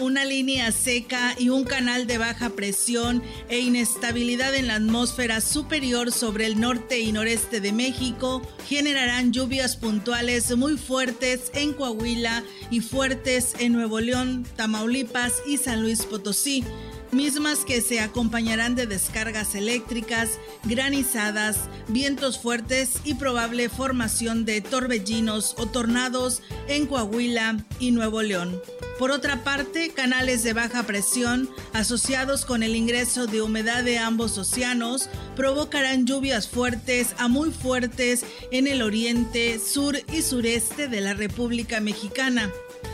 Una línea seca y un canal de baja presión e inestabilidad en la atmósfera superior sobre el norte y noreste de México generarán lluvias puntuales muy fuertes en Coahuila y fuertes en Nuevo León, Tamaulipas y San Luis Potosí mismas que se acompañarán de descargas eléctricas, granizadas, vientos fuertes y probable formación de torbellinos o tornados en Coahuila y Nuevo León. Por otra parte, canales de baja presión asociados con el ingreso de humedad de ambos océanos provocarán lluvias fuertes a muy fuertes en el oriente, sur y sureste de la República Mexicana.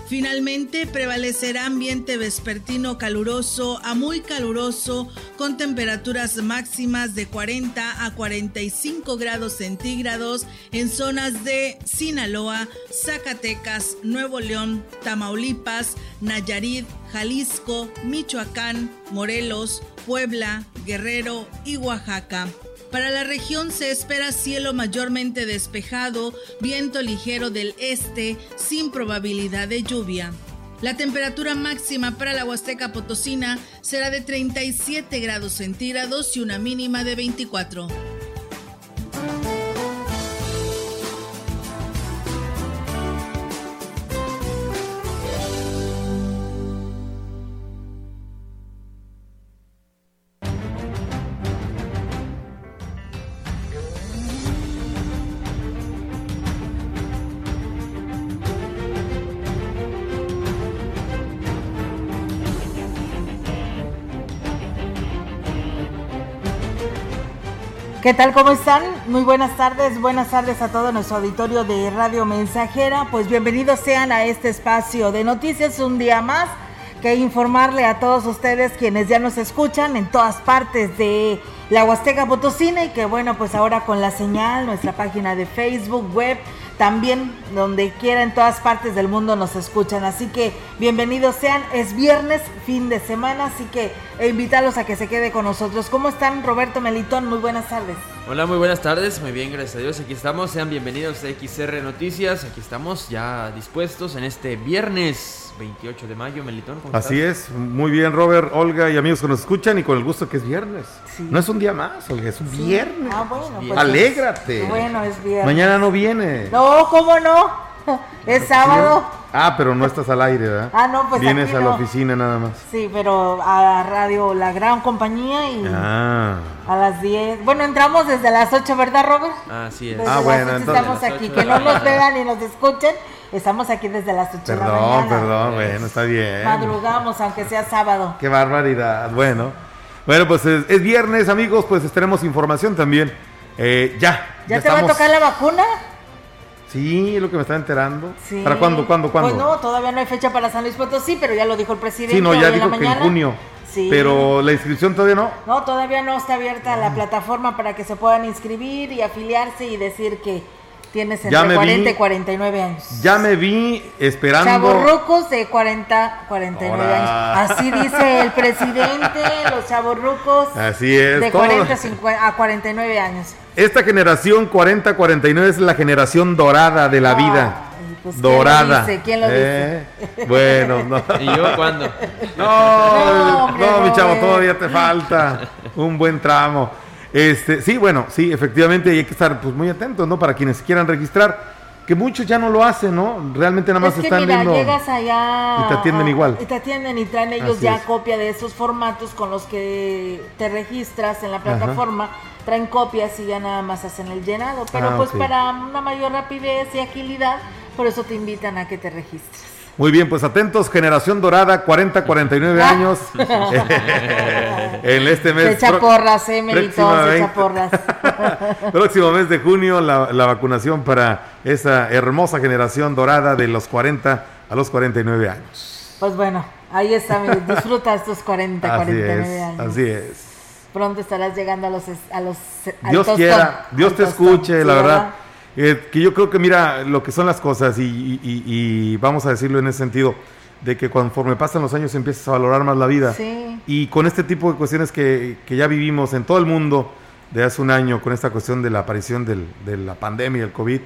Finalmente prevalecerá ambiente vespertino caluroso a muy caluroso con temperaturas máximas de 40 a 45 grados centígrados en zonas de Sinaloa, Zacatecas, Nuevo León, Tamaulipas, Nayarit, Jalisco, Michoacán, Morelos, Puebla, Guerrero y Oaxaca. Para la región se espera cielo mayormente despejado, viento ligero del este, sin probabilidad de lluvia. La temperatura máxima para la Huasteca Potosina será de 37 grados centígrados y una mínima de 24. ¿Qué tal? ¿Cómo están? Muy buenas tardes, buenas tardes a todo nuestro auditorio de Radio Mensajera. Pues bienvenidos sean a este espacio de noticias un día más que informarle a todos ustedes quienes ya nos escuchan en todas partes de la Huasteca Potosina y que bueno, pues ahora con la señal, nuestra página de Facebook, web, también donde quiera en todas partes del mundo nos escuchan. Así que bienvenidos sean, es viernes, fin de semana, así que invitarlos a que se quede con nosotros. ¿Cómo están Roberto Melitón? Muy buenas tardes. Hola, muy buenas tardes, muy bien, gracias a Dios, aquí estamos, sean bienvenidos a XR Noticias, aquí estamos ya dispuestos en este viernes 28 de mayo, Melitón. Así es, muy bien Robert, Olga y amigos que nos escuchan y con el gusto que es viernes. No es un día más, Olga, es un viernes. Ah, bueno, pues Alégrate. bueno, es viernes. Mañana no viene. No, ¿cómo no? Es sábado. Ah, pero no estás al aire, ¿verdad? Ah, no, pues Vienes a la oficina nada más. Sí, pero a radio La Gran Compañía y ah. a las 10. Bueno, entramos desde las 8, ¿verdad, Robert? Ah, sí es. ah, bueno, entonces. Estamos aquí, que no nos vean ni nos escuchen. Estamos aquí desde las 8 perdón, de la mañana. Perdón, perdón, bueno, está bien. Madrugamos, aunque sea sábado. Qué barbaridad. Bueno, bueno, pues es, viernes, amigos, pues tenemos información también. Eh, ya. ¿Ya, te va a tocar la vacuna? Sí, es lo que me está enterando. ¿Para cuándo, cuándo, cuándo? Pues no, todavía no hay fecha para San Luis Potosí, pero ya lo dijo el presidente. Sí, no, ya dijo que en junio. Sí. Pero la inscripción todavía no. No, todavía no está abierta la plataforma para que se puedan inscribir y afiliarse y decir que tienes entre 40 y 49 años. Ya me vi esperando. Chavorrucos de 40, 49 años. Así dice el presidente, los chavorrucos. Así es. De 40 a 49 años. Esta generación 40-49 es la generación dorada de la vida. Pues, dorada. ¿Quién lo dice? Eh, bueno, no. ¿Y yo cuándo? No, no, mi chavo, todavía te falta un buen tramo. Este, sí, bueno, sí, efectivamente hay que estar pues muy atentos, ¿no? Para quienes quieran registrar, que muchos ya no lo hacen, ¿no? Realmente nada más están mira, llegas allá y te atienden igual. Y te atienden y traen ellos ya copia de esos formatos con los que te registras en la plataforma. Traen copias y ya nada más hacen el llenado. Pero ah, pues para una mayor rapidez y agilidad, por eso te invitan a que te registres. Muy bien, pues atentos, generación dorada, 40, 49 años. en este mes. Se echa porras, eh, Melito, se echa porras. próximo mes de junio, la, la, vacunación para esa hermosa generación dorada de los 40 a los 49 años. Pues bueno, ahí está, disfruta estos 40, 49 años. Así es. Pronto estarás llegando a los... A los Dios quiera, Dios te escuche, la verdad. Eh, que yo creo que mira lo que son las cosas y, vamos a decirlo en ese sentido, de que conforme pasan los años empiezas a valorar más la vida. Y con este tipo de cuestiones que, ya vivimos en todo el mundo de hace un año, con esta cuestión de la aparición de la pandemia, el COVID,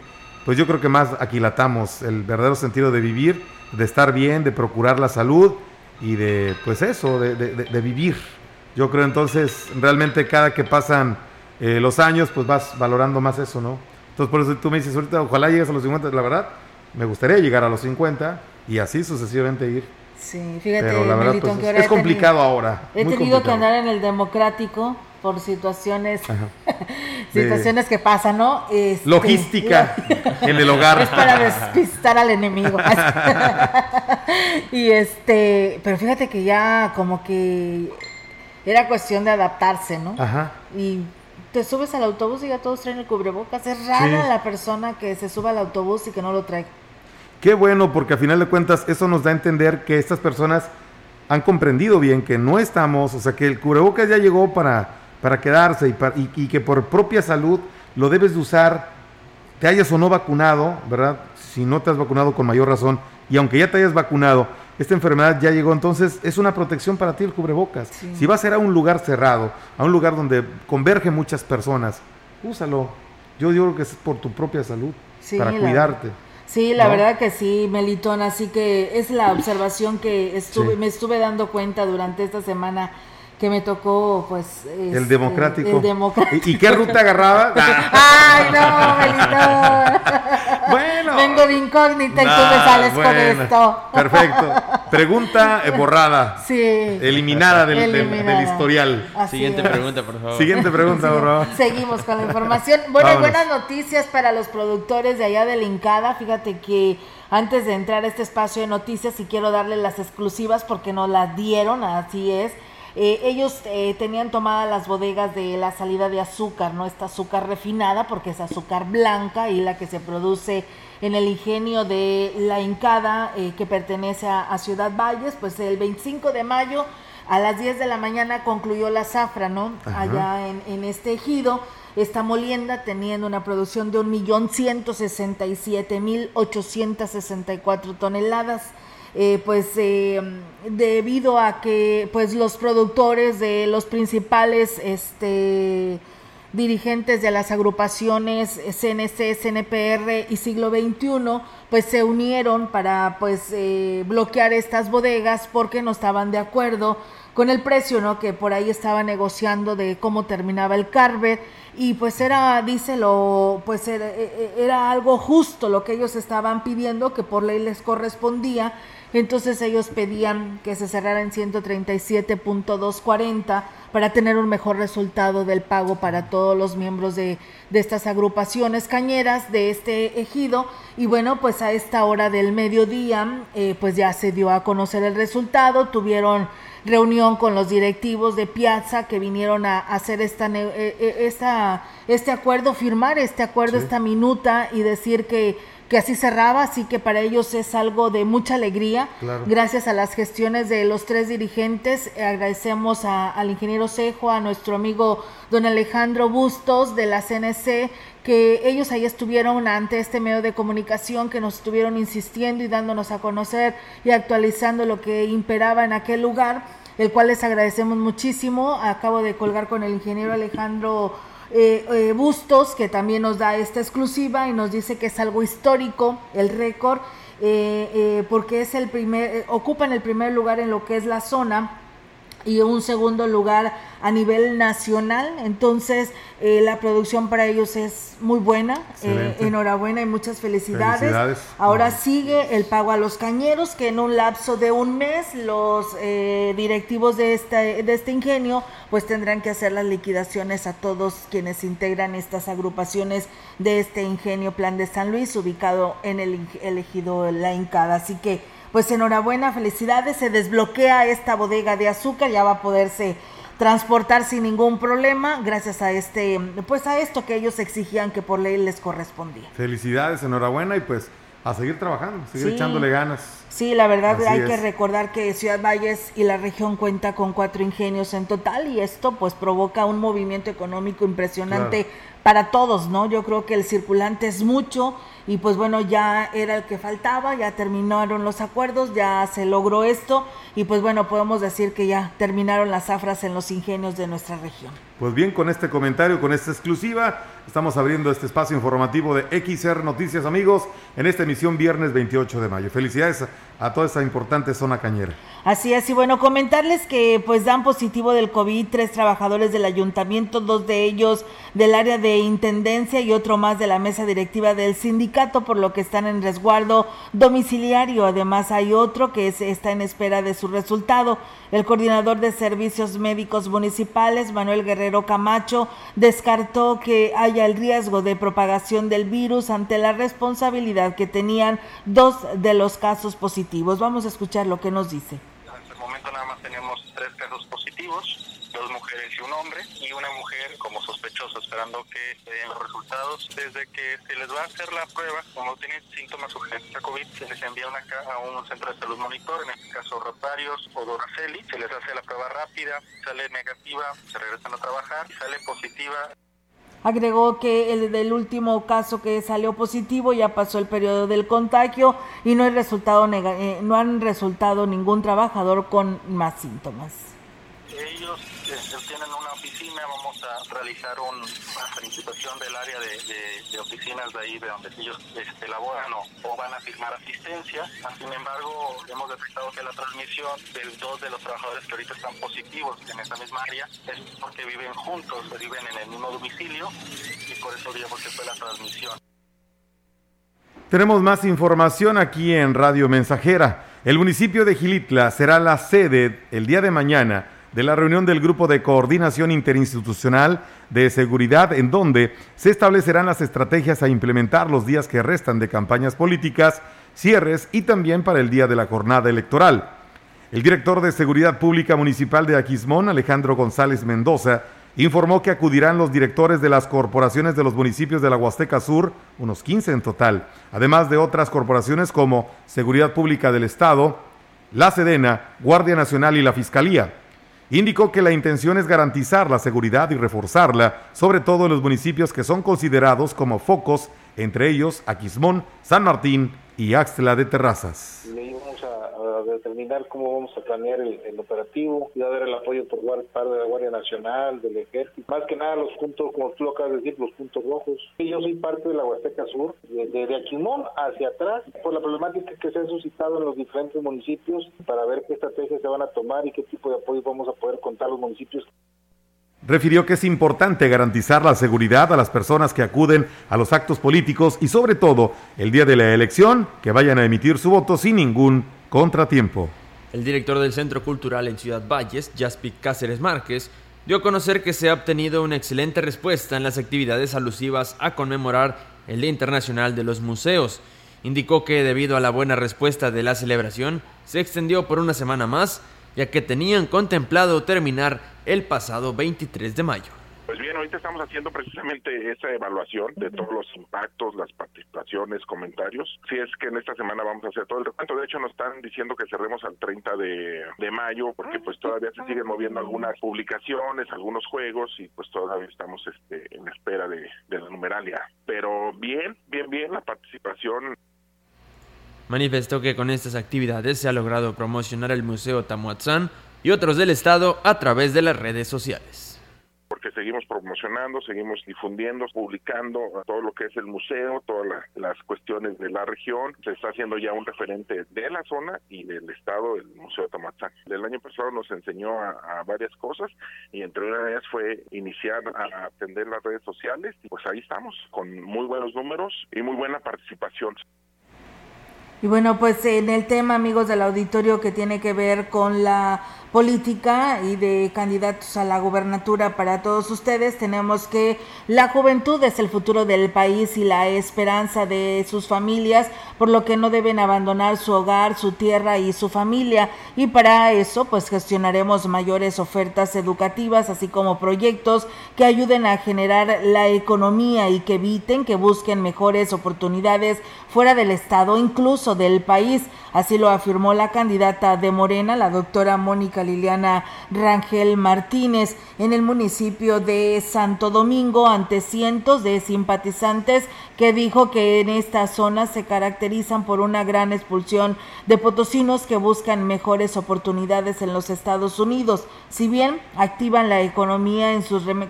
pues yo creo que más aquilatamos el verdadero sentido de vivir, de estar bien, de procurar la salud y de, pues eso, de, vivir. Yo creo entonces, realmente cada que pasan eh, los años, pues vas valorando más eso, ¿no? Entonces, por eso tú me dices ahorita, ojalá llegues a los 50, la verdad, me gustaría llegar a los 50 y así sucesivamente ir. Sí, fíjate, Pero la verdad, pues, es complicado ahora. He tenido que andar en el democrático por situaciones situaciones que pasan, ¿no? Este, Logística en el hogar. Es para despistar al enemigo. y este, pero fíjate que ya como que era cuestión de adaptarse, ¿no? Ajá. Y te subes al autobús y ya todos traen el cubrebocas. Es rara la persona que se suba al autobús y que no lo trae. Qué bueno, porque a final de cuentas eso nos da a entender que estas personas han comprendido bien que no estamos, o sea, que el cubrebocas ya llegó para, para quedarse y, y, que por propia salud lo debes de usar, te hayas o no vacunado, ¿verdad? Si no te has vacunado con mayor razón, y aunque ya te hayas vacunado, esta enfermedad ya llegó, entonces es una protección para ti el cubrebocas. Si vas a ir a un lugar cerrado, a un lugar donde convergen muchas personas, úsalo. Yo digo que es por tu propia salud, para cuidarte. Sí, la verdad que sí, Melitón, así que es la observación que estuve, me estuve dando cuenta durante esta semana que me tocó, pues... el este, democrático. ¿Y, qué ruta agarraba? ¡Ay, no, Melito! bueno. Vengo de incógnita y tú me sales con esto. Perfecto. Pregunta eh, borrada. Sí. Eliminada del, historial. Siguiente pregunta, por favor. Siguiente pregunta, por favor. Seguimos con la información. Bueno, buenas noticias para los productores de allá de Lincada. Fíjate que antes de entrar a este espacio de noticias, y quiero darle las exclusivas porque nos las dieron, así es eh, ellos eh, tenían tomadas las bodegas de la salida de azúcar, no esta azúcar refinada, porque es azúcar blanca y la que se produce en el ingenio de La Incada, eh, que pertenece a, Ciudad Valles, pues el 25 de mayo a las 10 de la mañana concluyó la zafra, ¿no? Allá en, en este ejido esta molienda teniendo una producción de 1.167.864 toneladas. Eh, pues eh, debido a que pues los productores de los principales este dirigentes de las agrupaciones CNC, CNPR y Siglo XXI, pues se unieron para pues eh, bloquear estas bodegas porque no estaban de acuerdo con el precio, ¿no? Que por ahí estaba negociando de cómo terminaba el carver y pues era, díselo, pues era, era algo justo lo que ellos estaban pidiendo, que por ley les correspondía entonces ellos pedían que se cerrara en 137.240 para tener un mejor resultado del pago para todos los miembros de, de estas agrupaciones cañeras de este ejido. Y bueno, pues a esta hora del mediodía, eh, pues ya se dio a conocer el resultado. Tuvieron reunión con los directivos de Piazza que vinieron a hacer esta, eh, eh, esta este acuerdo, firmar este acuerdo, esta minuta y decir que que así cerraba, así que para ellos es algo de mucha alegría. Gracias a las gestiones de los tres dirigentes, agradecemos al ingeniero Cejo, a nuestro amigo don Alejandro Bustos de la CNC, que ellos ahí estuvieron ante este medio de comunicación, que nos estuvieron insistiendo y dándonos a conocer y actualizando lo que imperaba en aquel lugar, el cual les agradecemos muchísimo. Acabo de colgar con el ingeniero Alejandro eh, eh, Bustos, que también nos da esta exclusiva y nos dice que es algo histórico, el récord, eh, porque es el primer, ocupan el primer lugar en lo que es la zona y un segundo lugar a nivel nacional. Entonces, eh, la producción para ellos es muy buena. Eh, enhorabuena y muchas felicidades. Ahora sigue el pago a los cañeros, que en un lapso de un mes los eh, directivos de este, de este ingenio pues tendrán que hacer las liquidaciones a todos quienes integran estas agrupaciones de este ingenio Plan de San Luis, ubicado en el elegido La Incada. Así que pues enhorabuena, felicidades, se desbloquea esta bodega de azúcar, ya va a poderse transportar sin ningún problema gracias a este pues a esto que ellos exigían que por ley les correspondía. Felicidades, enhorabuena y pues a seguir trabajando, seguir echándole ganas. Sí, la verdad hay que recordar que Ciudad Valles y la región cuenta con cuatro ingenios en total y esto pues provoca un movimiento económico impresionante para todos, ¿no? Yo creo que el circulante es mucho y pues bueno, ya era el que faltaba, ya terminaron los acuerdos, ya se logró esto y pues bueno, podemos decir que ya terminaron las zafras en los ingenios de nuestra región. Pues bien, con este comentario, con esta exclusiva, estamos abriendo este espacio informativo de XR Noticias, amigos, en esta emisión viernes 28 de mayo. Felicidades a toda esta importante zona cañera. Así es, y bueno, comentarles que pues dan positivo del COVID tres trabajadores del ayuntamiento, dos de ellos del área de intendencia y otro más de la mesa directiva del sindicato, por lo que están en resguardo domiciliario. Además, hay otro que está en espera de su resultado. El coordinador de servicios médicos municipales, Manuel Guerrero Camacho, descartó que haya el riesgo de propagación del virus ante la responsabilidad que tenían dos de los casos positivos. Vamos a escuchar lo que nos dice. Momento nada más tenemos tres casos positivos, dos mujeres y un hombre, y una mujer como sospechosa esperando que se den los resultados. Desde que se les va a hacer la prueba, como tienen síntomas urgentes a COVID, se les envía una, a un centro de salud monitor, en este caso Rotarios o Doraceli, se les hace la prueba rápida, sale negativa, se regresan a trabajar, sale positiva, Agregó que el del último caso que salió positivo ya pasó el periodo del contagio y no, hay resultado eh, no han resultado ningún trabajador con más síntomas. Ellos tienen una oficina, vamos a realizar una felicitación del área de, oficinas de ahí, de donde ellos este, laboran o, van a firmar asistencia. Sin embargo, hemos detectado que la transmisión de dos de los trabajadores que ahorita están positivos en esa misma área es porque viven juntos, viven en el mismo domicilio y por eso digamos que fue la transmisión. Tenemos más información aquí en Radio Mensajera. El municipio de Gilitla será la sede el día de mañana de la reunión del Grupo de Coordinación Interinstitucional de Seguridad, en donde se establecerán las estrategias a implementar los días que restan de campañas políticas, cierres y también para el día de la jornada electoral. El director de Seguridad Pública Municipal de Aquismón, Alejandro González Mendoza, informó que acudirán los directores de las corporaciones de los municipios de la Huasteca Sur, unos 15 en total, además de otras corporaciones como Seguridad Pública del Estado, la Sedena, Guardia Nacional y la Fiscalía. Indicó que la intención es garantizar la seguridad y reforzarla, sobre todo en los municipios que son considerados como focos, entre ellos Aquismón, San Martín y Axtla de Terrazas determinar cómo vamos a planear el, operativo, y a dar el apoyo por parte de la Guardia Nacional, del Ejército, más que nada los puntos, como tú lo acabas de decir, los puntos rojos. Yo soy parte de la Huasteca Sur, desde de Aquimón hacia atrás, por la problemática que se ha suscitado en los diferentes municipios, para ver qué estrategias se van a tomar y qué tipo de apoyo vamos a poder contar los municipios. Refirió que es importante garantizar la seguridad a las personas que acuden a los actos políticos y sobre todo el día de la elección que vayan a emitir su voto sin ningún Contratiempo. El director del Centro Cultural en Ciudad Valles, Jaspic Cáceres Márquez, dio a conocer que se ha obtenido una excelente respuesta en las actividades alusivas a conmemorar el Día Internacional de los Museos. Indicó que debido a la buena respuesta de la celebración, se extendió por una semana más, ya que tenían contemplado terminar el pasado 23 de mayo. Pues bien, ahorita estamos haciendo precisamente esa evaluación de todos los impactos, las participaciones, comentarios. Si es que en esta semana vamos a hacer todo el recuento. De hecho, nos están diciendo que cerremos al 30 de, mayo porque pues todavía se siguen moviendo algunas publicaciones, algunos juegos y pues todavía estamos este, en espera de, de la numeralia. Pero bien, bien, bien la participación manifestó que con estas actividades se ha logrado promocionar el Museo Tamuatzán y otros del Estado a través de las redes sociales porque seguimos promocionando, seguimos difundiendo, publicando todo lo que es el museo, todas las cuestiones de la región. Se está haciendo ya un referente de la zona y del estado, el Museo de Tamatzán. El año pasado nos enseñó a, varias cosas y entre una de ellas fue iniciar a atender las redes sociales y pues ahí estamos, con muy buenos números y muy buena participación. Y bueno, pues en el tema, amigos del auditorio, que tiene que ver con la política y de candidatos a la gubernatura para todos ustedes. Tenemos que la juventud es el futuro del país y la esperanza de sus familias, por lo que no deben abandonar su hogar, su tierra y su familia. Y para eso, pues gestionaremos mayores ofertas educativas, así como proyectos que ayuden a generar la economía y que eviten que busquen mejores oportunidades fuera del Estado, incluso del país. Así lo afirmó la candidata de Morena, la doctora Mónica Liliana Rangel Martínez, en el municipio de Santo Domingo, ante cientos de simpatizantes que dijo que en esta zona se caracterizan por una gran expulsión de potosinos que buscan mejores oportunidades en los Estados Unidos. Si bien activan la economía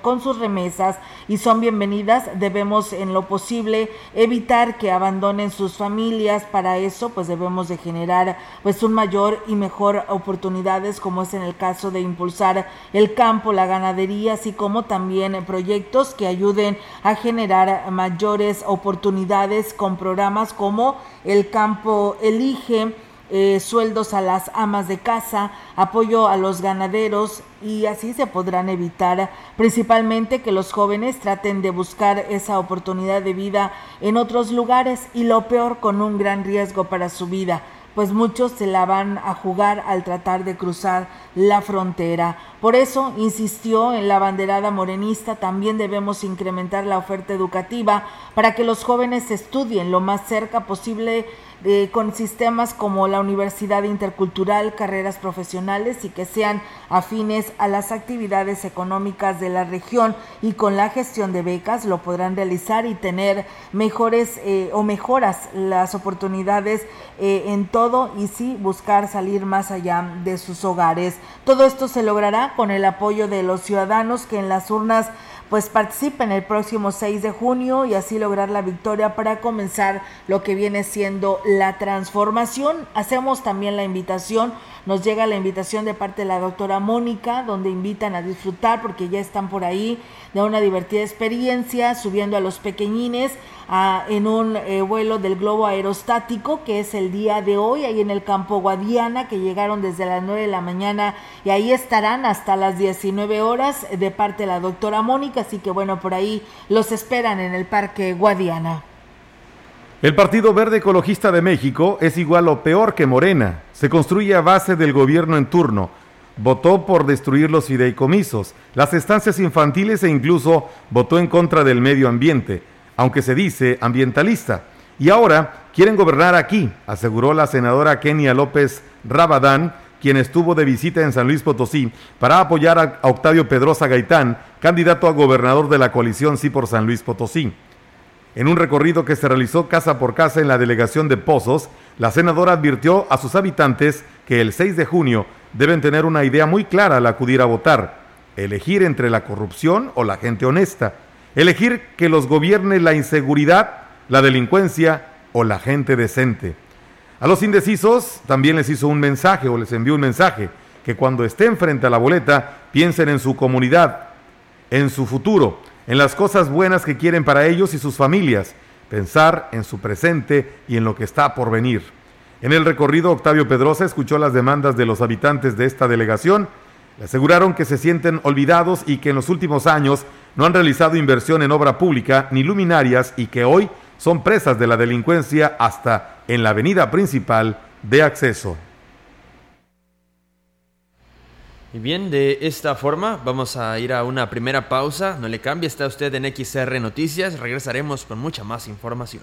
con sus remesas y son bienvenidas, debemos en lo posible evitar que abandonen sus familias. Para eso, pues debemos de generar pues un mayor y mejor oportunidades, como es en el caso de impulsar el campo, la ganadería, así como también proyectos que ayuden a generar mayores oportunidades oportunidades con programas como El Campo Elige, eh, sueldos a las amas de casa, apoyo a los ganaderos y así se podrán evitar principalmente que los jóvenes traten de buscar esa oportunidad de vida en otros lugares y lo peor con un gran riesgo para su vida pues muchos se la van a jugar al tratar de cruzar la frontera. Por eso insistió en la banderada morenista, también debemos incrementar la oferta educativa para que los jóvenes estudien lo más cerca posible con sistemas como la Universidad Intercultural, carreras profesionales y que sean afines a las actividades económicas de la región y con la gestión de becas lo podrán realizar y tener mejores eh, o mejoras las oportunidades eh, en todo y sí buscar salir más allá de sus hogares. Todo esto se logrará con el apoyo de los ciudadanos que en las urnas pues participen el próximo 6 de junio y así lograr la victoria para comenzar lo que viene siendo la transformación. Hacemos también la invitación, nos llega la invitación de parte de la doctora Mónica, donde invitan a disfrutar porque ya están por ahí de una divertida experiencia subiendo a los pequeñines en un eh, vuelo del globo aerostático, que es el día de hoy, ahí en el campo Guadiana, que llegaron desde las 9 de la mañana y ahí estarán hasta las 19 horas de parte de la doctora Mónica, así que bueno, por ahí los esperan en el Parque Guadiana. El Partido Verde Ecologista de México es igual o peor que Morena. Se construye a base del gobierno en turno. Votó por destruir los fideicomisos, las estancias infantiles e incluso votó en contra del medio ambiente aunque se dice ambientalista. Y ahora quieren gobernar aquí, aseguró la senadora Kenia López Rabadán, quien estuvo de visita en San Luis Potosí para apoyar a Octavio Pedrosa Gaitán, candidato a gobernador de la coalición Sí por San Luis Potosí. En un recorrido que se realizó casa por casa en la delegación de Pozos, la senadora advirtió a sus habitantes que el 6 de junio deben tener una idea muy clara al acudir a votar, elegir entre la corrupción o la gente honesta Elegir que los gobierne la inseguridad, la delincuencia o la gente decente. A los indecisos también les hizo un mensaje o les envió un mensaje, que cuando estén frente a la boleta piensen en su comunidad, en su futuro, en las cosas buenas que quieren para ellos y sus familias, pensar en su presente y en lo que está por venir. En el recorrido, Octavio Pedrosa escuchó las demandas de los habitantes de esta delegación, le aseguraron que se sienten olvidados y que en los últimos años no han realizado inversión en obra pública ni luminarias y que hoy son presas de la delincuencia hasta en la avenida principal de acceso. Y bien, de esta forma vamos a ir a una primera pausa. No le cambie, está usted en XR Noticias. Regresaremos con mucha más información.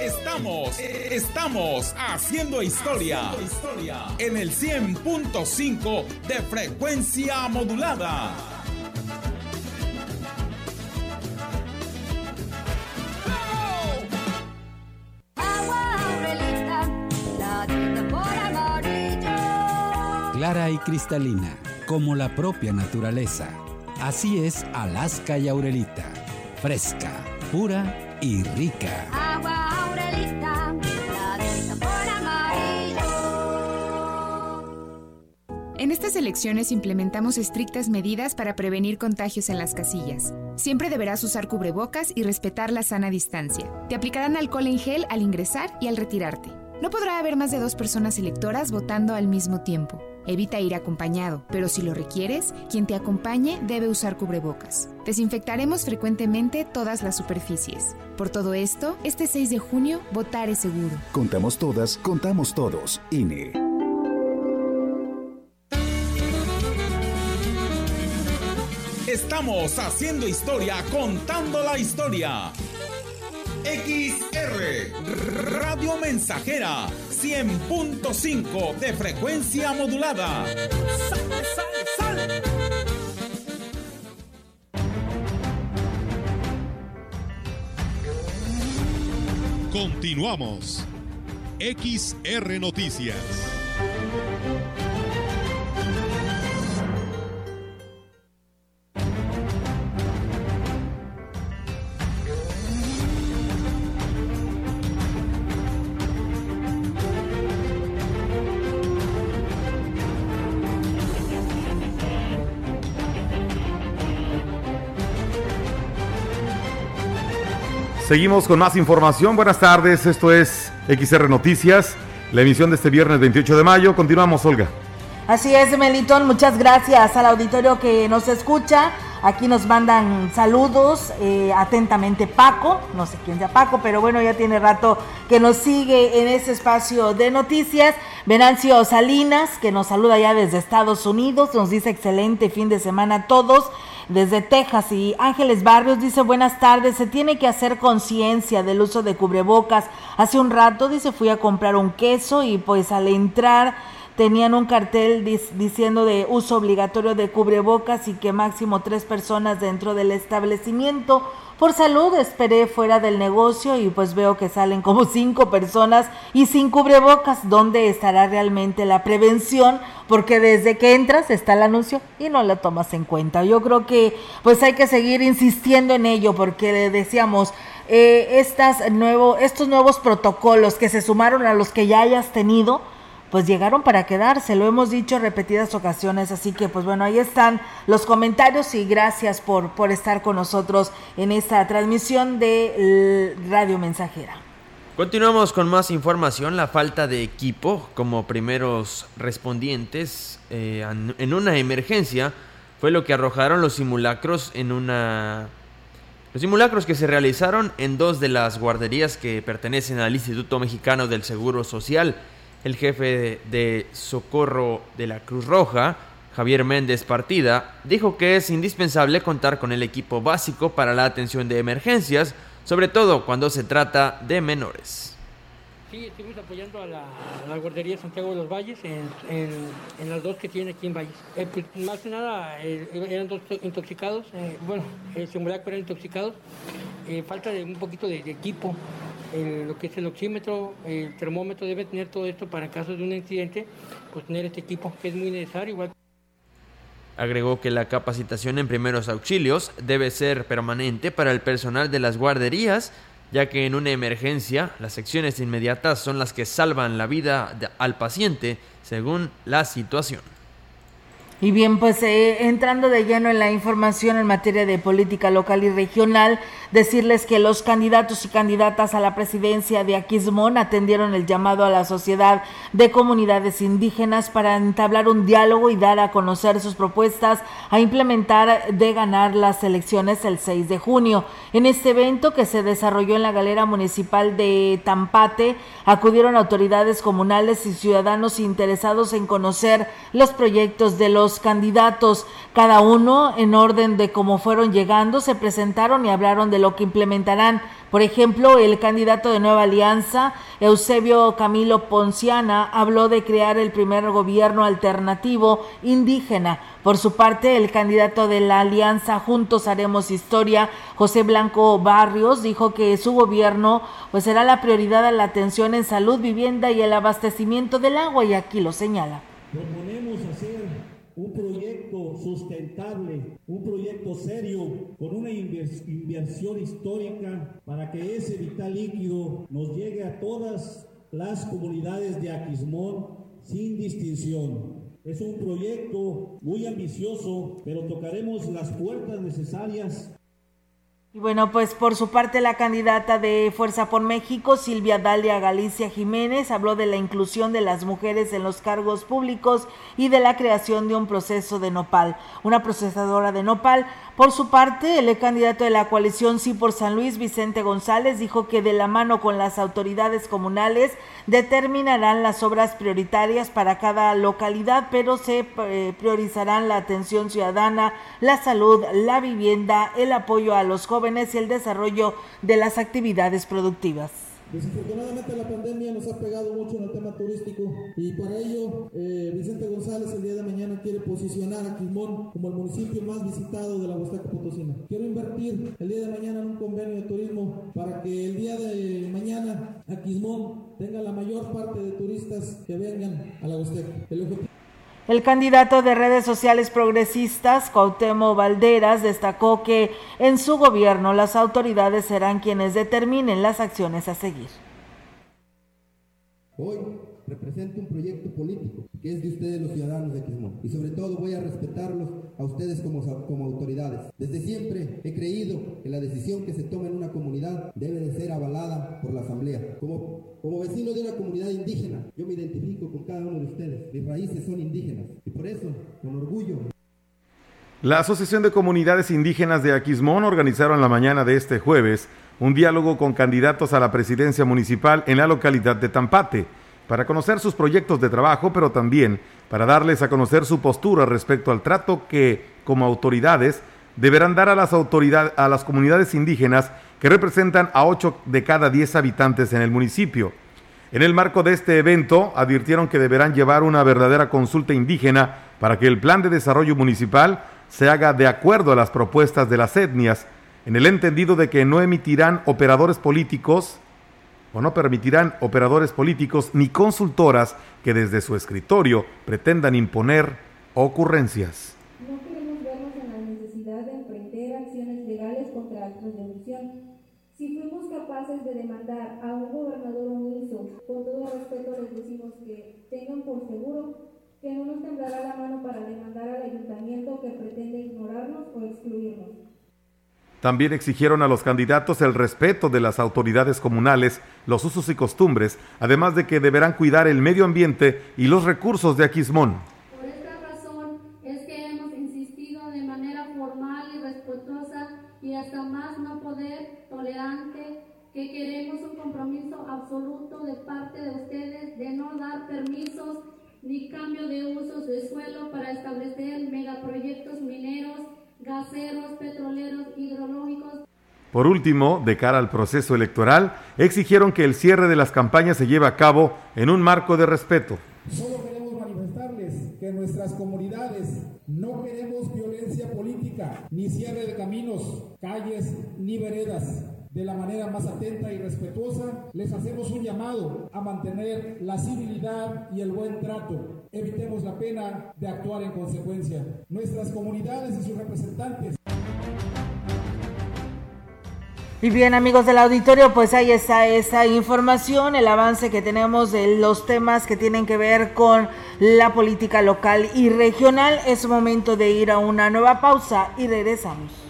Estamos, estamos haciendo historia, en el 100.5 de frecuencia modulada. Clara y cristalina, como la propia naturaleza. Así es Alaska y Aurelita. Fresca, pura y rica. Agua Aurelita, En estas elecciones implementamos estrictas medidas para prevenir contagios en las casillas. Siempre deberás usar cubrebocas y respetar la sana distancia. Te aplicarán alcohol en gel al ingresar y al retirarte. No podrá haber más de dos personas electoras votando al mismo tiempo. Evita ir acompañado, pero si lo requieres, quien te acompañe debe usar cubrebocas. Desinfectaremos frecuentemente todas las superficies. Por todo esto, este 6 de junio, votar es seguro. Contamos todas, contamos todos. INE. Estamos haciendo historia, contando la historia. XR Radio Mensajera 100.5 de frecuencia modulada. ¡Sale, sale, sale! Continuamos. XR Noticias. Seguimos con más información. Buenas tardes, esto es XR Noticias, la emisión de este viernes 28 de mayo. Continuamos, Olga. Así es, Melitón, muchas gracias al auditorio que nos escucha. Aquí nos mandan saludos eh, atentamente Paco, no sé quién sea Paco, pero bueno, ya tiene rato que nos sigue en ese espacio de noticias. Venancio Salinas, que nos saluda ya desde Estados Unidos, nos dice excelente fin de semana a todos desde Texas y Ángeles Barrios dice buenas tardes, se tiene que hacer conciencia del uso de cubrebocas. Hace un rato dice fui a comprar un queso y pues al entrar tenían un cartel diciendo de uso obligatorio de cubrebocas y que máximo tres personas dentro del establecimiento. Por salud esperé fuera del negocio y pues veo que salen como cinco personas y sin cubrebocas. ¿Dónde estará realmente la prevención? Porque desde que entras está el anuncio y no la tomas en cuenta. Yo creo que pues hay que seguir insistiendo en ello porque decíamos, eh, estas nuevo, estos nuevos protocolos que se sumaron a los que ya hayas tenido, pues llegaron para quedarse, lo hemos dicho repetidas ocasiones, así que pues bueno, ahí están los comentarios y gracias por, por estar con nosotros en esta transmisión de Radio Mensajera. Continuamos con más información, la falta de equipo como primeros respondientes eh, en una emergencia fue lo que arrojaron los simulacros en una... Los simulacros que se realizaron en dos de las guarderías que pertenecen al Instituto Mexicano del Seguro Social el jefe de socorro de la Cruz Roja, Javier Méndez Partida, dijo que es indispensable contar con el equipo básico para la atención de emergencias, sobre todo cuando se trata de menores. Sí, estuvimos apoyando a la, guardería Santiago de los Valles en, las dos que tiene aquí en Valles. Eh, pues, más que nada eh, eran dos intoxicados, eh, bueno, el simulacro eran intoxicados, falta de un poquito de equipo lo que es el oxímetro, el termómetro debe tener todo esto para caso de un incidente, pues tener este equipo que es muy necesario. Igual. Agregó que la capacitación en primeros auxilios debe ser permanente para el personal de las guarderías, ya que en una emergencia las secciones inmediatas son las que salvan la vida al paciente según la situación. Y bien, pues eh, entrando de lleno en la información en materia de política local y regional, decirles que los candidatos y candidatas a la presidencia de Aquismón atendieron el llamado a la sociedad de comunidades indígenas para entablar un diálogo y dar a conocer sus propuestas a implementar de ganar las elecciones el 6 de junio. En este evento que se desarrolló en la galera municipal de Tampate, acudieron autoridades comunales y ciudadanos interesados en conocer los proyectos de los candidatos. Cada uno, en orden de cómo fueron llegando, se presentaron y hablaron de lo que implementarán. Por ejemplo, el candidato de Nueva Alianza, Eusebio Camilo Ponciana, habló de crear el primer gobierno alternativo indígena. Por su parte, el candidato de la Alianza Juntos Haremos Historia, José Blanco Barrios, dijo que su gobierno pues será la prioridad a la atención en salud, vivienda y el abastecimiento del agua y aquí lo señala. Hacer un proyecto sustentable, un proyecto serio, con una inversión histórica para que ese vital líquido nos llegue a todas las comunidades de Aquismón sin distinción. Es un proyecto muy ambicioso, pero tocaremos las puertas necesarias y bueno, pues por su parte la candidata de Fuerza por México, Silvia Dalia Galicia Jiménez, habló de la inclusión de las mujeres en los cargos públicos y de la creación de un proceso de nopal, una procesadora de nopal. Por su parte, el candidato de la coalición Sí por San Luis, Vicente González, dijo que de la mano con las autoridades comunales determinarán las obras prioritarias para cada localidad, pero se eh, priorizarán la atención ciudadana, la salud, la vivienda, el apoyo a los jóvenes y el desarrollo de las actividades productivas. Desafortunadamente la pandemia nos ha pegado mucho en el tema turístico y para ello eh, Vicente González el día de mañana quiere posicionar a Quimón como el municipio más visitado de la Huasteca Potosina. Quiero invertir el día de mañana en un convenio de turismo para que el día de mañana a Quismón tenga la mayor parte de turistas que vengan a la Huasteca. Candidato de redes sociales progresistas, Cuauhtémoc Valderas, destacó que en su gobierno las autoridades serán quienes determinen las acciones a seguir. Represento un proyecto político que es de ustedes los ciudadanos de Quismón y sobre todo voy a respetarlos a ustedes como, como autoridades. Desde siempre he creído que la decisión que se toma en una comunidad debe de ser avalada por la asamblea. Como, como vecino de una comunidad indígena, yo me identifico con cada uno de ustedes. Mis raíces son indígenas y por eso, con orgullo, la Asociación de Comunidades Indígenas de Aquismón organizaron la mañana de este jueves un diálogo con candidatos a la presidencia municipal en la localidad de Tampate para conocer sus proyectos de trabajo, pero también para darles a conocer su postura respecto al trato que, como autoridades, deberán dar a las, autoridades, a las comunidades indígenas que representan a 8 de cada 10 habitantes en el municipio. En el marco de este evento, advirtieron que deberán llevar una verdadera consulta indígena para que el plan de desarrollo municipal se haga de acuerdo a las propuestas de las etnias, en el entendido de que no emitirán operadores políticos o no permitirán operadores políticos ni consultoras que desde su escritorio pretendan imponer ocurrencias. No queremos vernos en la necesidad de emprender acciones legales contra actos de omisión. Si fuimos capaces de demandar a un gobernador omiso, con todo respeto les decimos que tengan por seguro que no nos temblará la mano para demandar al ayuntamiento que pretende ignorarnos o excluirnos. También exigieron a los candidatos el respeto de las autoridades comunales, los usos y costumbres, además de que deberán cuidar el medio ambiente y los recursos de Aquismón. Por esta razón es que hemos insistido de manera formal y respetuosa y hasta más no poder tolerante que queremos un compromiso absoluto de parte de ustedes de no dar permisos ni cambio de usos de suelo para establecer megaproyectos mineros gaseros, petroleros, hidrológicos. Por último, de cara al proceso electoral, exigieron que el cierre de las campañas se lleve a cabo en un marco de respeto. Solo queremos manifestarles que en nuestras comunidades no queremos violencia política, ni cierre de caminos, calles, ni veredas. De la manera más atenta y respetuosa, les hacemos un llamado a mantener la civilidad y el buen trato. Evitemos la pena de actuar en consecuencia. Nuestras comunidades y sus representantes. Y bien amigos del auditorio, pues ahí está esa información, el avance que tenemos de los temas que tienen que ver con la política local y regional. Es momento de ir a una nueva pausa y regresamos.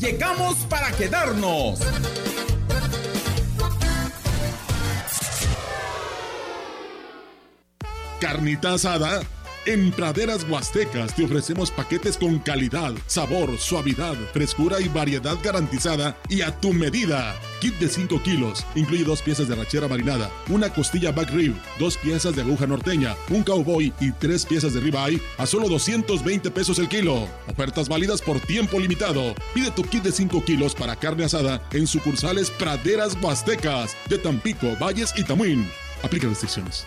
Llegamos para quedarnos. Carnita asada. En Praderas Huastecas te ofrecemos paquetes con calidad, sabor, suavidad, frescura y variedad garantizada y a tu medida. Kit de 5 kilos, incluye dos piezas de rachera marinada, una costilla back rib, dos piezas de aguja norteña, un cowboy y tres piezas de ribeye a solo 220 pesos el kilo. Ofertas válidas por tiempo limitado. Pide tu kit de 5 kilos para carne asada en sucursales Praderas Huastecas de Tampico, Valles y Tamuín. Aplica restricciones.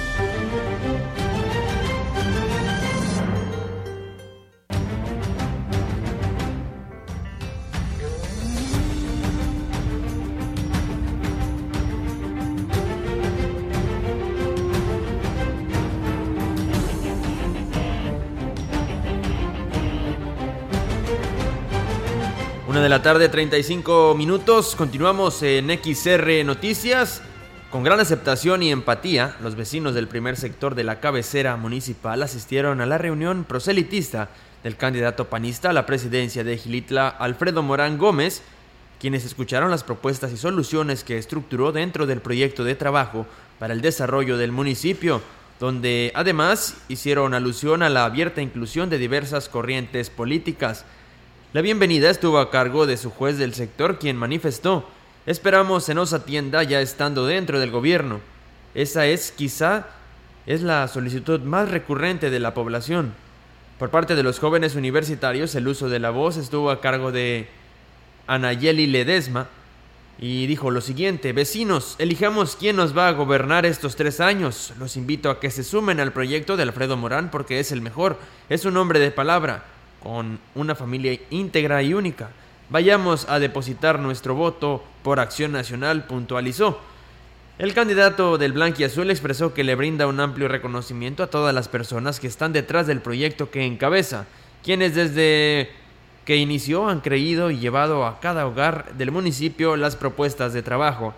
La tarde, 35 minutos. Continuamos en XR Noticias. Con gran aceptación y empatía, los vecinos del primer sector de la cabecera municipal asistieron a la reunión proselitista del candidato panista a la presidencia de Gilitla, Alfredo Morán Gómez, quienes escucharon las propuestas y soluciones que estructuró dentro del proyecto de trabajo para el desarrollo del municipio, donde además hicieron alusión a la abierta inclusión de diversas corrientes políticas. La bienvenida estuvo a cargo de su juez del sector, quien manifestó, esperamos se nos atienda ya estando dentro del gobierno. Esa es quizá es la solicitud más recurrente de la población. Por parte de los jóvenes universitarios, el uso de la voz estuvo a cargo de Anayeli Ledesma y dijo lo siguiente, vecinos, elijamos quién nos va a gobernar estos tres años. Los invito a que se sumen al proyecto de Alfredo Morán porque es el mejor, es un hombre de palabra con una familia íntegra y única. Vayamos a depositar nuestro voto por Acción Nacional, puntualizó. El candidato del Blanquiazul expresó que le brinda un amplio reconocimiento a todas las personas que están detrás del proyecto que encabeza, quienes desde que inició han creído y llevado a cada hogar del municipio las propuestas de trabajo.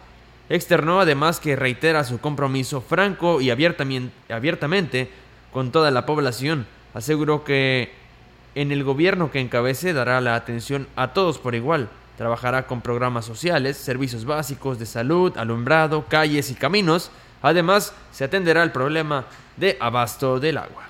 Externó además que reitera su compromiso franco y abiertamente con toda la población. Aseguró que en el gobierno que encabece dará la atención a todos por igual. Trabajará con programas sociales, servicios básicos de salud, alumbrado, calles y caminos. Además, se atenderá el problema de abasto del agua.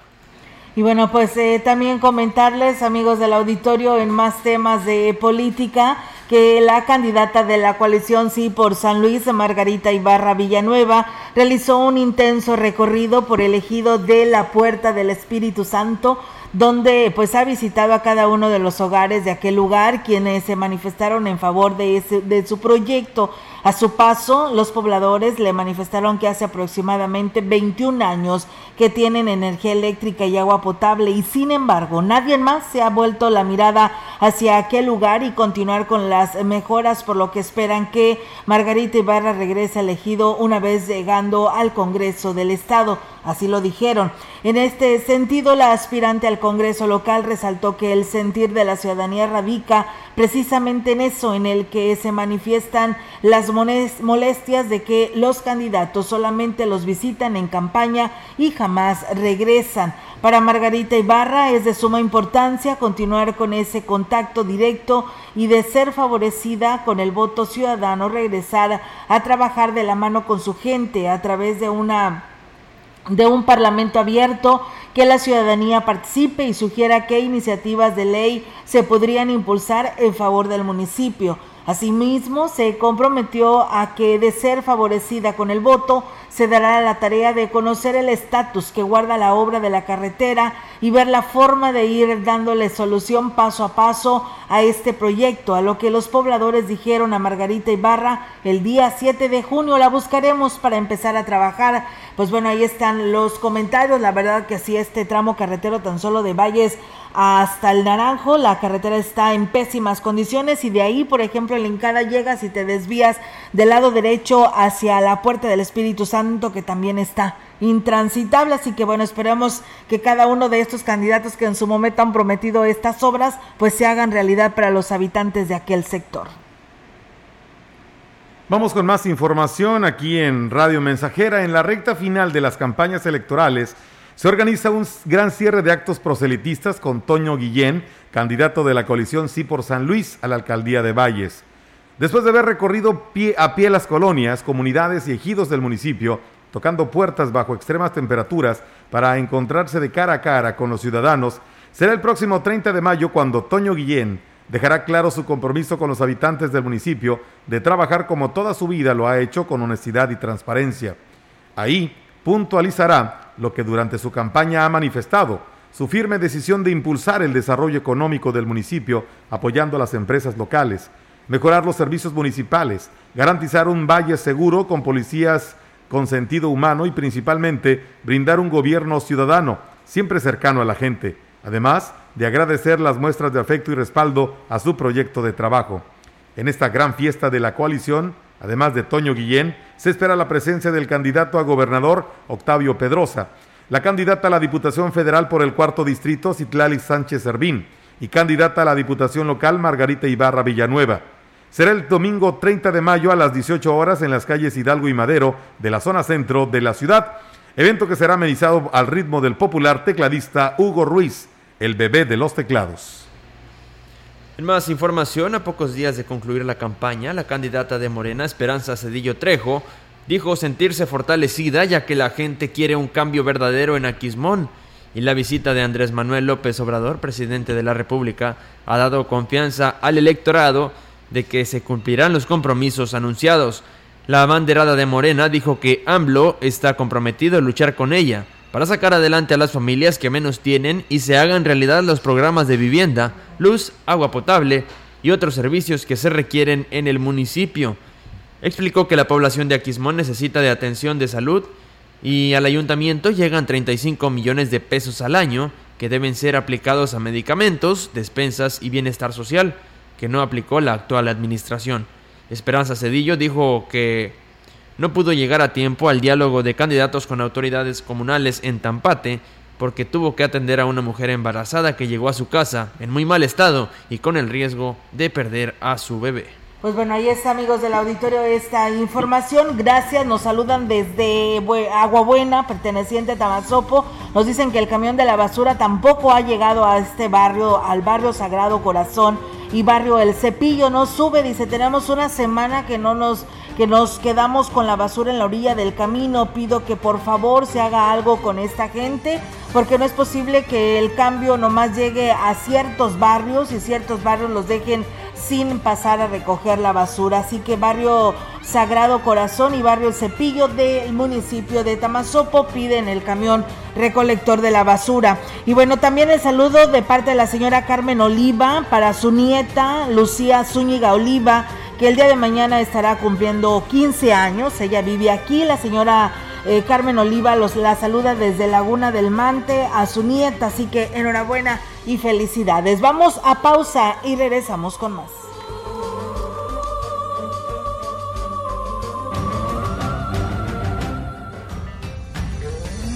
Y bueno, pues eh, también comentarles, amigos del auditorio, en más temas de política, que la candidata de la coalición Sí por San Luis, Margarita Ibarra Villanueva, realizó un intenso recorrido por el ejido de la Puerta del Espíritu Santo, donde pues ha visitado a cada uno de los hogares de aquel lugar, quienes se manifestaron en favor de, ese, de su proyecto. A su paso, los pobladores le manifestaron que hace aproximadamente 21 años que tienen energía eléctrica y agua potable y sin embargo nadie más se ha vuelto la mirada hacia aquel lugar y continuar con las mejoras por lo que esperan que Margarita Ibarra regrese elegido una vez llegando al Congreso del Estado. Así lo dijeron. En este sentido, la aspirante al Congreso local resaltó que el sentir de la ciudadanía radica precisamente en eso, en el que se manifiestan las molestias de que los candidatos solamente los visitan en campaña y jamás regresan. Para Margarita Ibarra es de suma importancia continuar con ese contacto directo y de ser favorecida con el voto ciudadano, regresar a trabajar de la mano con su gente a través de una de un parlamento abierto, que la ciudadanía participe y sugiera qué iniciativas de ley se podrían impulsar en favor del municipio. Asimismo, se comprometió a que, de ser favorecida con el voto, se dará la tarea de conocer el estatus que guarda la obra de la carretera y ver la forma de ir dándole solución paso a paso a este proyecto, a lo que los pobladores dijeron a Margarita Ibarra el día 7 de junio. La buscaremos para empezar a trabajar. Pues bueno, ahí están los comentarios. La verdad que si este tramo carretero tan solo de Valles hasta el Naranjo. La carretera está en pésimas condiciones y de ahí, por ejemplo, en Lincada llegas y te desvías del lado derecho hacia la Puerta del Espíritu Santo, que también está intransitable. Así que bueno, esperemos que cada uno de estos candidatos que en su momento han prometido estas obras, pues se hagan realidad para los habitantes de aquel sector. Vamos con más información aquí en Radio Mensajera. En la recta final de las campañas electorales, se organiza un gran cierre de actos proselitistas con Toño Guillén, candidato de la coalición Sí por San Luis a la alcaldía de Valles. Después de haber recorrido pie a pie las colonias, comunidades y ejidos del municipio, tocando puertas bajo extremas temperaturas para encontrarse de cara a cara con los ciudadanos, será el próximo 30 de mayo cuando Toño Guillén dejará claro su compromiso con los habitantes del municipio de trabajar como toda su vida lo ha hecho con honestidad y transparencia. Ahí puntualizará lo que durante su campaña ha manifestado, su firme decisión de impulsar el desarrollo económico del municipio apoyando a las empresas locales, mejorar los servicios municipales, garantizar un valle seguro con policías con sentido humano y principalmente brindar un gobierno ciudadano, siempre cercano a la gente, además de agradecer las muestras de afecto y respaldo a su proyecto de trabajo. En esta gran fiesta de la coalición, Además de Toño Guillén, se espera la presencia del candidato a gobernador Octavio Pedrosa, la candidata a la Diputación Federal por el cuarto distrito Citlali Sánchez Servín y candidata a la Diputación Local Margarita Ibarra Villanueva. Será el domingo 30 de mayo a las 18 horas en las calles Hidalgo y Madero de la zona centro de la ciudad, evento que será amenizado al ritmo del popular tecladista Hugo Ruiz, el bebé de los teclados. En más información, a pocos días de concluir la campaña, la candidata de Morena, Esperanza Cedillo Trejo, dijo sentirse fortalecida ya que la gente quiere un cambio verdadero en Aquismón y la visita de Andrés Manuel López Obrador, presidente de la República, ha dado confianza al electorado de que se cumplirán los compromisos anunciados. La abanderada de Morena dijo que AMLO está comprometido a luchar con ella para sacar adelante a las familias que menos tienen y se hagan realidad los programas de vivienda, luz, agua potable y otros servicios que se requieren en el municipio. Explicó que la población de Aquismón necesita de atención de salud y al ayuntamiento llegan 35 millones de pesos al año que deben ser aplicados a medicamentos, despensas y bienestar social, que no aplicó la actual administración. Esperanza Cedillo dijo que no pudo llegar a tiempo al diálogo de candidatos con autoridades comunales en Tampate porque tuvo que atender a una mujer embarazada que llegó a su casa en muy mal estado y con el riesgo de perder a su bebé. Pues bueno, ahí está amigos del auditorio esta información. Gracias, nos saludan desde Agua Buena, perteneciente a Tamazopo. Nos dicen que el camión de la basura tampoco ha llegado a este barrio, al barrio Sagrado Corazón y barrio El Cepillo. No sube, dice, tenemos una semana que no nos que nos quedamos con la basura en la orilla del camino. Pido que por favor se haga algo con esta gente, porque no es posible que el cambio nomás llegue a ciertos barrios y ciertos barrios los dejen sin pasar a recoger la basura. Así que barrio Sagrado Corazón y barrio Cepillo del municipio de Tamazopo piden el camión recolector de la basura. Y bueno, también el saludo de parte de la señora Carmen Oliva para su nieta Lucía Zúñiga Oliva, que el día de mañana estará cumpliendo 15 años. Ella vive aquí, la señora eh, Carmen Oliva los, la saluda desde Laguna del Mante a su nieta, así que enhorabuena y felicidades. Vamos a pausa y regresamos con más.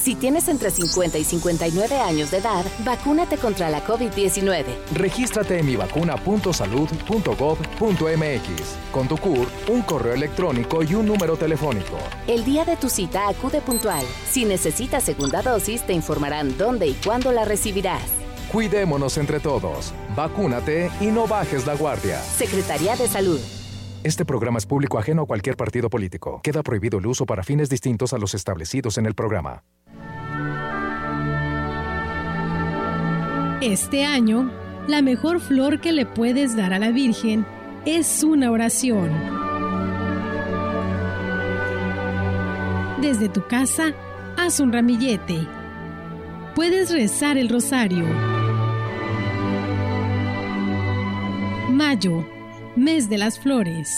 Si tienes entre 50 y 59 años de edad, vacúnate contra la COVID-19. Regístrate en mivacuna.salud.gov.mx. Con tu CUR, un correo electrónico y un número telefónico. El día de tu cita acude puntual. Si necesitas segunda dosis, te informarán dónde y cuándo la recibirás. Cuidémonos entre todos. Vacúnate y no bajes la guardia. Secretaría de Salud. Este programa es público ajeno a cualquier partido político. Queda prohibido el uso para fines distintos a los establecidos en el programa. Este año, la mejor flor que le puedes dar a la Virgen es una oración. Desde tu casa, haz un ramillete. Puedes rezar el rosario. Mayo, mes de las flores.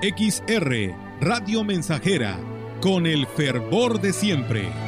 XR, Radio Mensajera, con el fervor de siempre.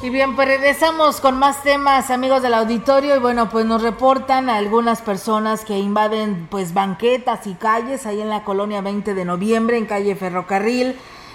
Y bien, pues regresamos con más temas, amigos del auditorio. Y bueno, pues nos reportan algunas personas que invaden pues banquetas y calles ahí en la colonia 20 de noviembre, en calle Ferrocarril.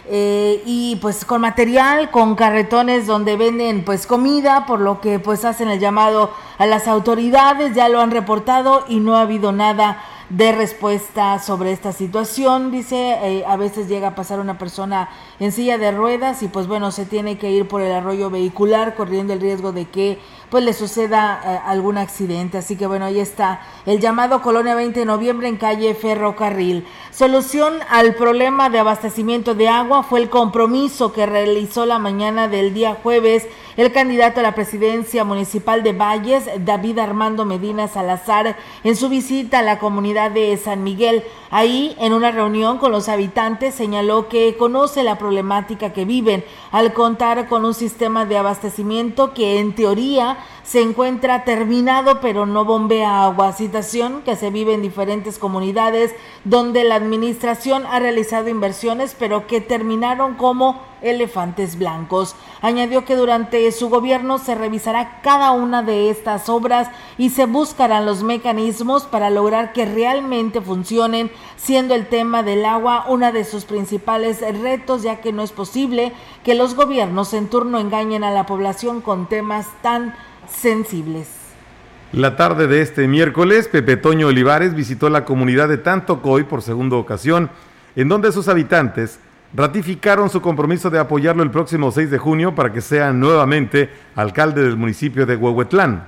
Eh, y pues con material, con carretones donde venden pues comida, por lo que pues hacen el llamado a las autoridades, ya lo han reportado y no ha habido nada de respuesta sobre esta situación. Dice, eh, a veces llega a pasar una persona en silla de ruedas y pues bueno, se tiene que ir por el arroyo vehicular corriendo el riesgo de que pues le suceda eh, algún accidente. Así que bueno, ahí está el llamado Colonia 20 de noviembre en calle Ferrocarril. Solución al problema de abastecimiento de agua fue el compromiso que realizó la mañana del día jueves el candidato a la presidencia municipal de Valles, David Armando Medina Salazar, en su visita a la comunidad de San Miguel. Ahí, en una reunión con los habitantes, señaló que conoce la problemática que viven al contar con un sistema de abastecimiento que en teoría se encuentra terminado pero no bombea agua, situación que se vive en diferentes comunidades donde la administración ha realizado inversiones pero que terminaron como elefantes blancos. Añadió que durante su gobierno se revisará cada una de estas obras y se buscarán los mecanismos para lograr que realmente funcionen, siendo el tema del agua una de sus principales retos, ya que no es posible que los gobiernos en turno engañen a la población con temas tan sensibles. La tarde de este miércoles, Pepe Toño Olivares visitó la comunidad de Tantocoy por segunda ocasión, en donde sus habitantes ratificaron su compromiso de apoyarlo el próximo 6 de junio para que sea nuevamente alcalde del municipio de Huehuetlán.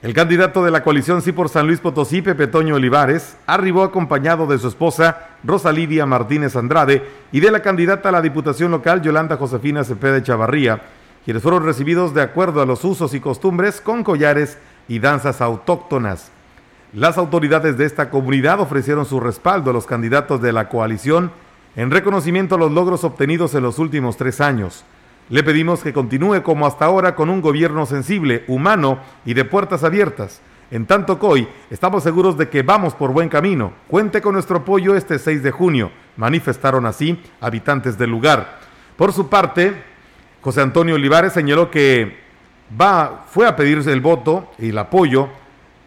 El candidato de la coalición Sí por San Luis Potosí, Pepe Toño Olivares, arribó acompañado de su esposa Rosa Lidia Martínez Andrade y de la candidata a la Diputación Local Yolanda Josefina Cepeda Chavarría, quienes fueron recibidos de acuerdo a los usos y costumbres con collares y danzas autóctonas. Las autoridades de esta comunidad ofrecieron su respaldo a los candidatos de la coalición en reconocimiento a los logros obtenidos en los últimos tres años. Le pedimos que continúe como hasta ahora con un gobierno sensible, humano y de puertas abiertas. En tanto hoy estamos seguros de que vamos por buen camino. Cuente con nuestro apoyo este 6 de junio, manifestaron así habitantes del lugar. Por su parte, José Antonio Olivares señaló que va, fue a pedirse el voto el apoyo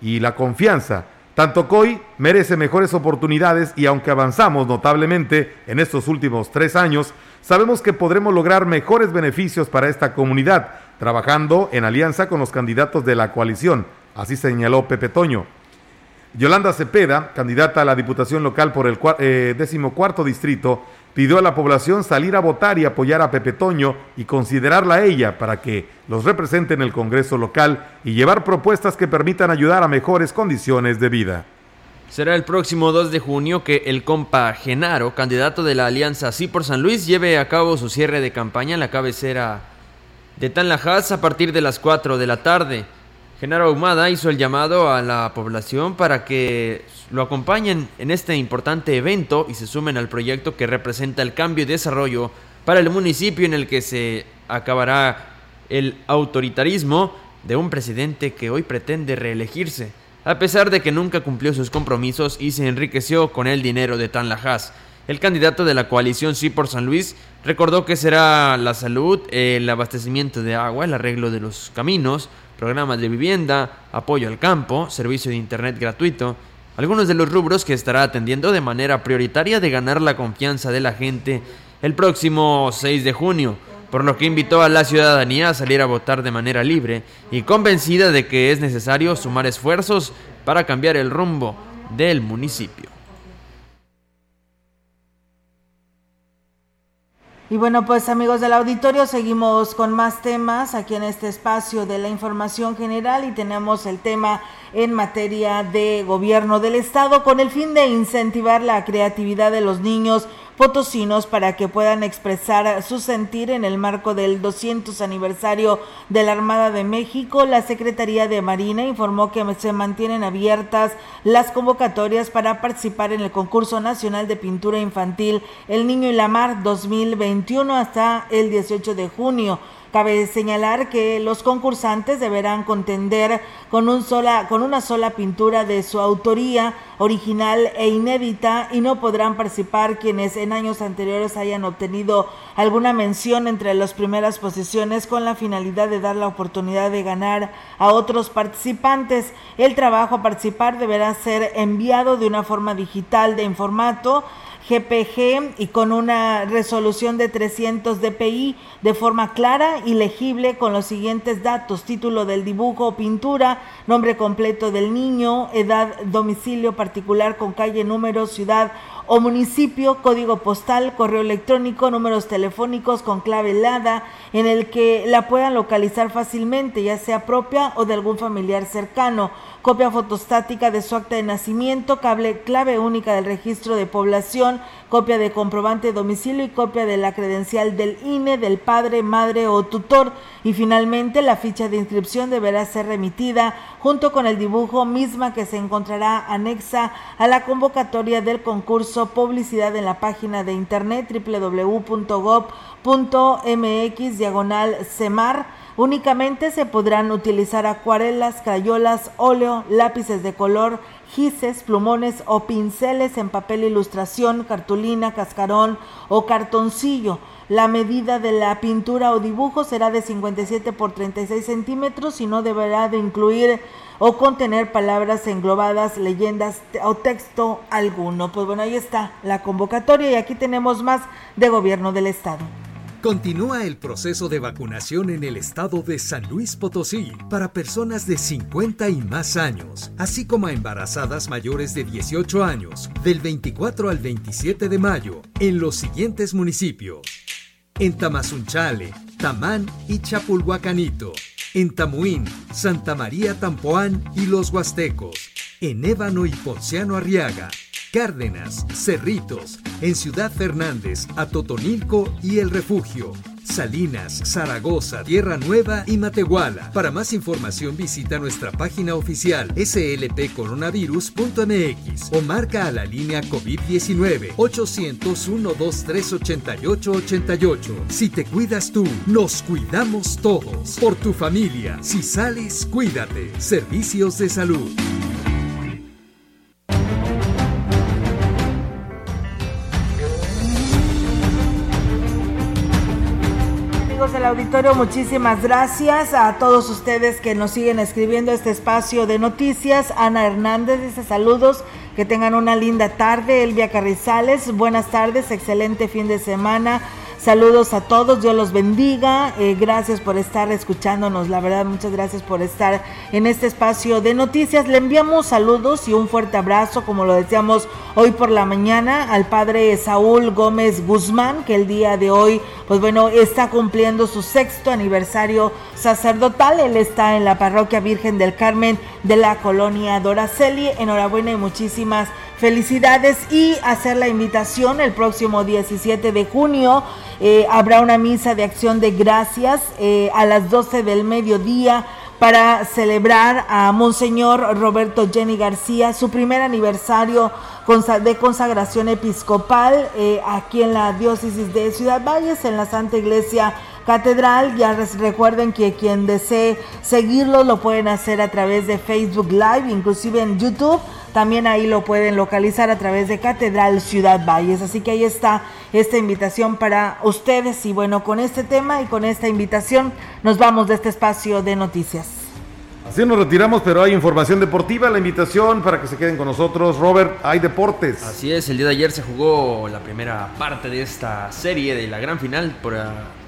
y la confianza. Tanto COI merece mejores oportunidades y aunque avanzamos notablemente en estos últimos tres años, sabemos que podremos lograr mejores beneficios para esta comunidad, trabajando en alianza con los candidatos de la coalición, así señaló Pepe Toño. Yolanda Cepeda, candidata a la Diputación Local por el eh, decimocuarto distrito, pidió a la población salir a votar y apoyar a Pepe Toño y considerarla a ella para que los represente en el Congreso local y llevar propuestas que permitan ayudar a mejores condiciones de vida. Será el próximo 2 de junio que el compa Genaro, candidato de la Alianza Sí por San Luis, lleve a cabo su cierre de campaña en la cabecera de Tanlajas a partir de las 4 de la tarde. Genaro Ahumada hizo el llamado a la población para que lo acompañen en este importante evento y se sumen al proyecto que representa el cambio y desarrollo para el municipio en el que se acabará el autoritarismo de un presidente que hoy pretende reelegirse, a pesar de que nunca cumplió sus compromisos y se enriqueció con el dinero de Tanlajas. El candidato de la coalición Sí por San Luis recordó que será la salud, el abastecimiento de agua, el arreglo de los caminos, programas de vivienda, apoyo al campo, servicio de Internet gratuito, algunos de los rubros que estará atendiendo de manera prioritaria de ganar la confianza de la gente el próximo 6 de junio, por lo que invitó a la ciudadanía a salir a votar de manera libre y convencida de que es necesario sumar esfuerzos para cambiar el rumbo del municipio. Y bueno, pues amigos del auditorio, seguimos con más temas aquí en este espacio de la información general y tenemos el tema en materia de gobierno del Estado con el fin de incentivar la creatividad de los niños potosinos para que puedan expresar su sentir en el marco del 200 aniversario de la Armada de México. La Secretaría de Marina informó que se mantienen abiertas las convocatorias para participar en el concurso nacional de pintura infantil El Niño y la Mar 2021 hasta el 18 de junio. Cabe señalar que los concursantes deberán contender con, un sola, con una sola pintura de su autoría original e inédita y no podrán participar quienes en años anteriores hayan obtenido alguna mención entre las primeras posiciones con la finalidad de dar la oportunidad de ganar a otros participantes. El trabajo a participar deberá ser enviado de una forma digital de formato GPG y con una resolución de 300 dpi de forma clara y legible con los siguientes datos, título del dibujo o pintura, nombre completo del niño, edad, domicilio particular con calle, número, ciudad o municipio, código postal, correo electrónico, números telefónicos con clave helada en el que la puedan localizar fácilmente, ya sea propia o de algún familiar cercano. Copia fotostática de su acta de nacimiento, cable, clave única del registro de población, copia de comprobante de domicilio y copia de la credencial del INE, del padre, madre o tutor. Y finalmente la ficha de inscripción deberá ser remitida junto con el dibujo misma que se encontrará anexa a la convocatoria del concurso publicidad en la página de internet www.gov.mx diagonal semar Únicamente se podrán utilizar acuarelas, crayolas, óleo, lápices de color, gises, plumones o pinceles en papel ilustración, cartulina, cascarón o cartoncillo. La medida de la pintura o dibujo será de 57 por 36 centímetros y no deberá de incluir o contener palabras englobadas, leyendas o texto alguno. Pues bueno, ahí está la convocatoria y aquí tenemos más de gobierno del estado. Continúa el proceso de vacunación en el estado de San Luis Potosí para personas de 50 y más años, así como a embarazadas mayores de 18 años, del 24 al 27 de mayo, en los siguientes municipios. En Tamazunchale, Tamán y Chapulhuacanito. En Tamuín, Santa María Tampoán y Los Huastecos. En Ébano y Ponciano Arriaga. Cárdenas, Cerritos, en Ciudad Fernández, Atotonilco y El Refugio. Salinas, Zaragoza, Tierra Nueva y Matehuala. Para más información visita nuestra página oficial slpcoronavirus.mx o marca a la línea COVID-19 801 238888 Si te cuidas tú, nos cuidamos todos. Por tu familia, si sales, cuídate. Servicios de salud. Del auditorio, muchísimas gracias a todos ustedes que nos siguen escribiendo este espacio de noticias. Ana Hernández dice saludos, que tengan una linda tarde. Elvia Carrizales, buenas tardes, excelente fin de semana. Saludos a todos, Dios los bendiga. Eh, gracias por estar escuchándonos, la verdad, muchas gracias por estar en este espacio de noticias. Le enviamos saludos y un fuerte abrazo, como lo decíamos hoy por la mañana, al padre Saúl Gómez Guzmán, que el día de hoy, pues bueno, está cumpliendo su sexto aniversario sacerdotal. Él está en la parroquia Virgen del Carmen de la colonia Doraceli. Enhorabuena y muchísimas felicidades y hacer la invitación el próximo 17 de junio. Eh, habrá una misa de acción de gracias eh, a las 12 del mediodía para celebrar a Monseñor Roberto Jenny García, su primer aniversario de consagración episcopal eh, aquí en la diócesis de Ciudad Valles, en la Santa Iglesia Catedral. Ya recuerden que quien desee seguirlo lo pueden hacer a través de Facebook Live, inclusive en YouTube también ahí lo pueden localizar a través de Catedral Ciudad Valles. Así que ahí está esta invitación para ustedes. Y bueno, con este tema y con esta invitación nos vamos de este espacio de noticias. Así nos retiramos, pero hay información deportiva, la invitación para que se queden con nosotros. Robert, hay deportes. Así es, el día de ayer se jugó la primera parte de esta serie de la gran final por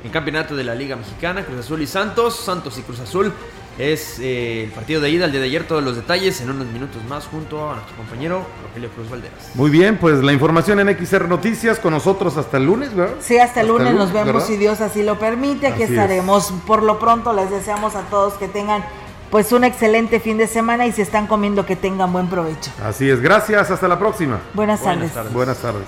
el campeonato de la Liga Mexicana, Cruz Azul y Santos, Santos y Cruz Azul es eh, el partido de ida, el día de ayer, todos los detalles en unos minutos más junto a nuestro compañero Rogelio Cruz Valderas. Muy bien, pues la información en XR Noticias con nosotros hasta el lunes, ¿verdad? Sí, hasta el lunes, nos vemos si Dios así lo permite, aquí estaremos. Por lo pronto les deseamos a todos que tengan pues un excelente fin de semana y si están comiendo que tengan buen provecho. Así es, gracias, hasta la próxima. Buenas, tardes. Buenas tardes.